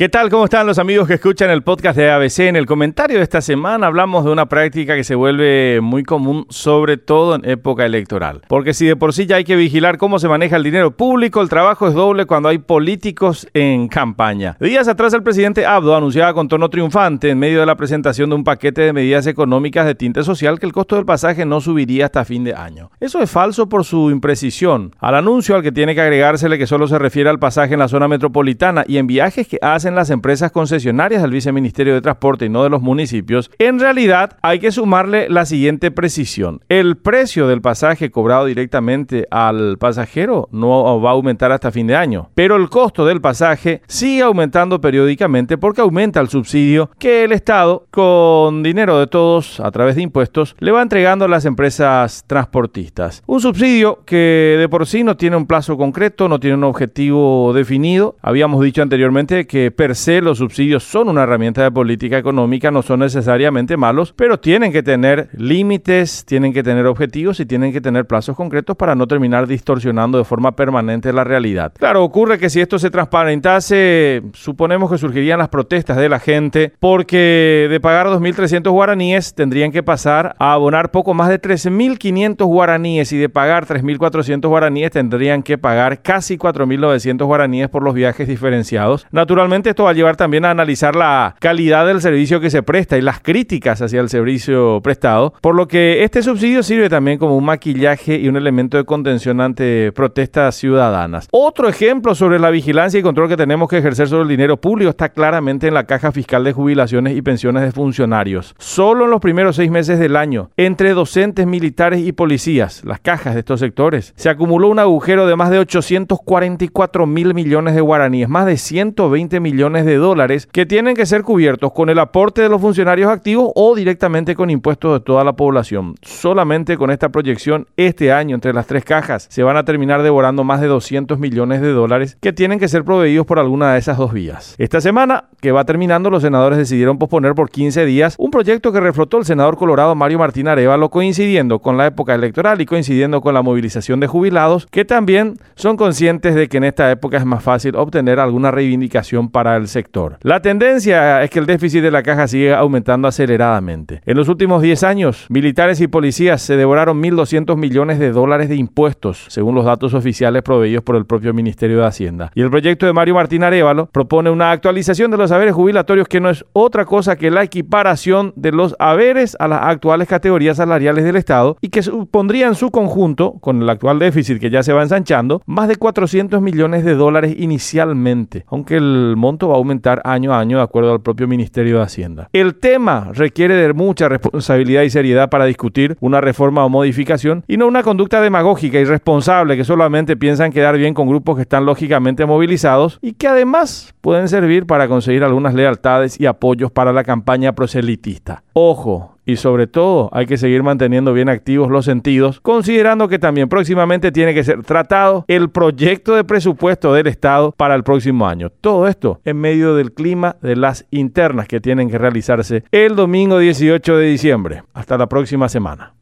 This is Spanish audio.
¿Qué tal? ¿Cómo están los amigos que escuchan el podcast de ABC? En el comentario de esta semana hablamos de una práctica que se vuelve muy común, sobre todo en época electoral. Porque si de por sí ya hay que vigilar cómo se maneja el dinero público, el trabajo es doble cuando hay políticos en campaña. Días atrás el presidente Abdo anunciaba con tono triunfante en medio de la presentación de un paquete de medidas económicas de tinte social que el costo del pasaje no subiría hasta fin de año. Eso es falso por su imprecisión. Al anuncio al que tiene que agregársele que solo se refiere al pasaje en la zona metropolitana y en viajes que hacen las empresas concesionarias del Viceministerio de Transporte y no de los municipios, en realidad hay que sumarle la siguiente precisión. El precio del pasaje cobrado directamente al pasajero no va a aumentar hasta fin de año, pero el costo del pasaje sigue aumentando periódicamente porque aumenta el subsidio que el Estado, con dinero de todos a través de impuestos, le va entregando a las empresas transportistas. Un subsidio que de por sí no tiene un plazo concreto, no tiene un objetivo definido. Habíamos dicho anteriormente que per se los subsidios son una herramienta de política económica, no son necesariamente malos, pero tienen que tener límites, tienen que tener objetivos y tienen que tener plazos concretos para no terminar distorsionando de forma permanente la realidad. Claro, ocurre que si esto se transparentase, suponemos que surgirían las protestas de la gente porque de pagar 2.300 guaraníes tendrían que pasar a abonar poco más de 13.500 guaraníes y de pagar 3.400 guaraníes tendrían que pagar casi 4.900 guaraníes por los viajes diferenciados. Naturalmente esto va a llevar también a analizar la calidad del servicio que se presta y las críticas hacia el servicio prestado, por lo que este subsidio sirve también como un maquillaje y un elemento de contención ante protestas ciudadanas. Otro ejemplo sobre la vigilancia y control que tenemos que ejercer sobre el dinero público está claramente en la caja fiscal de jubilaciones y pensiones de funcionarios. Solo en los primeros seis meses del año, entre docentes, militares y policías, las cajas de estos sectores, se acumuló un agujero de más de 844 mil millones de guaraníes, más de 120 millones millones de dólares que tienen que ser cubiertos con el aporte de los funcionarios activos o directamente con impuestos de toda la población. Solamente con esta proyección, este año entre las tres cajas se van a terminar devorando más de 200 millones de dólares que tienen que ser proveídos por alguna de esas dos vías. Esta semana, que va terminando, los senadores decidieron posponer por 15 días un proyecto que reflotó el senador colorado Mario Martín Arevalo coincidiendo con la época electoral y coincidiendo con la movilización de jubilados que también son conscientes de que en esta época es más fácil obtener alguna reivindicación para el sector. La tendencia es que el déficit de la caja sigue aumentando aceleradamente. En los últimos 10 años, militares y policías se devoraron 1.200 millones de dólares de impuestos, según los datos oficiales proveídos por el propio Ministerio de Hacienda. Y el proyecto de Mario Martín Arevalo propone una actualización de los haberes jubilatorios que no es otra cosa que la equiparación de los haberes a las actuales categorías salariales del Estado y que supondría en su conjunto, con el actual déficit que ya se va ensanchando, más de 400 millones de dólares inicialmente, aunque el monto va a aumentar año a año de acuerdo al propio Ministerio de Hacienda. El tema requiere de mucha responsabilidad y seriedad para discutir una reforma o modificación y no una conducta demagógica y irresponsable que solamente piensan quedar bien con grupos que están lógicamente movilizados y que además pueden servir para conseguir algunas lealtades y apoyos para la campaña proselitista. Ojo, y sobre todo hay que seguir manteniendo bien activos los sentidos, considerando que también próximamente tiene que ser tratado el proyecto de presupuesto del Estado para el próximo año. Todo esto en medio del clima de las internas que tienen que realizarse el domingo 18 de diciembre. Hasta la próxima semana.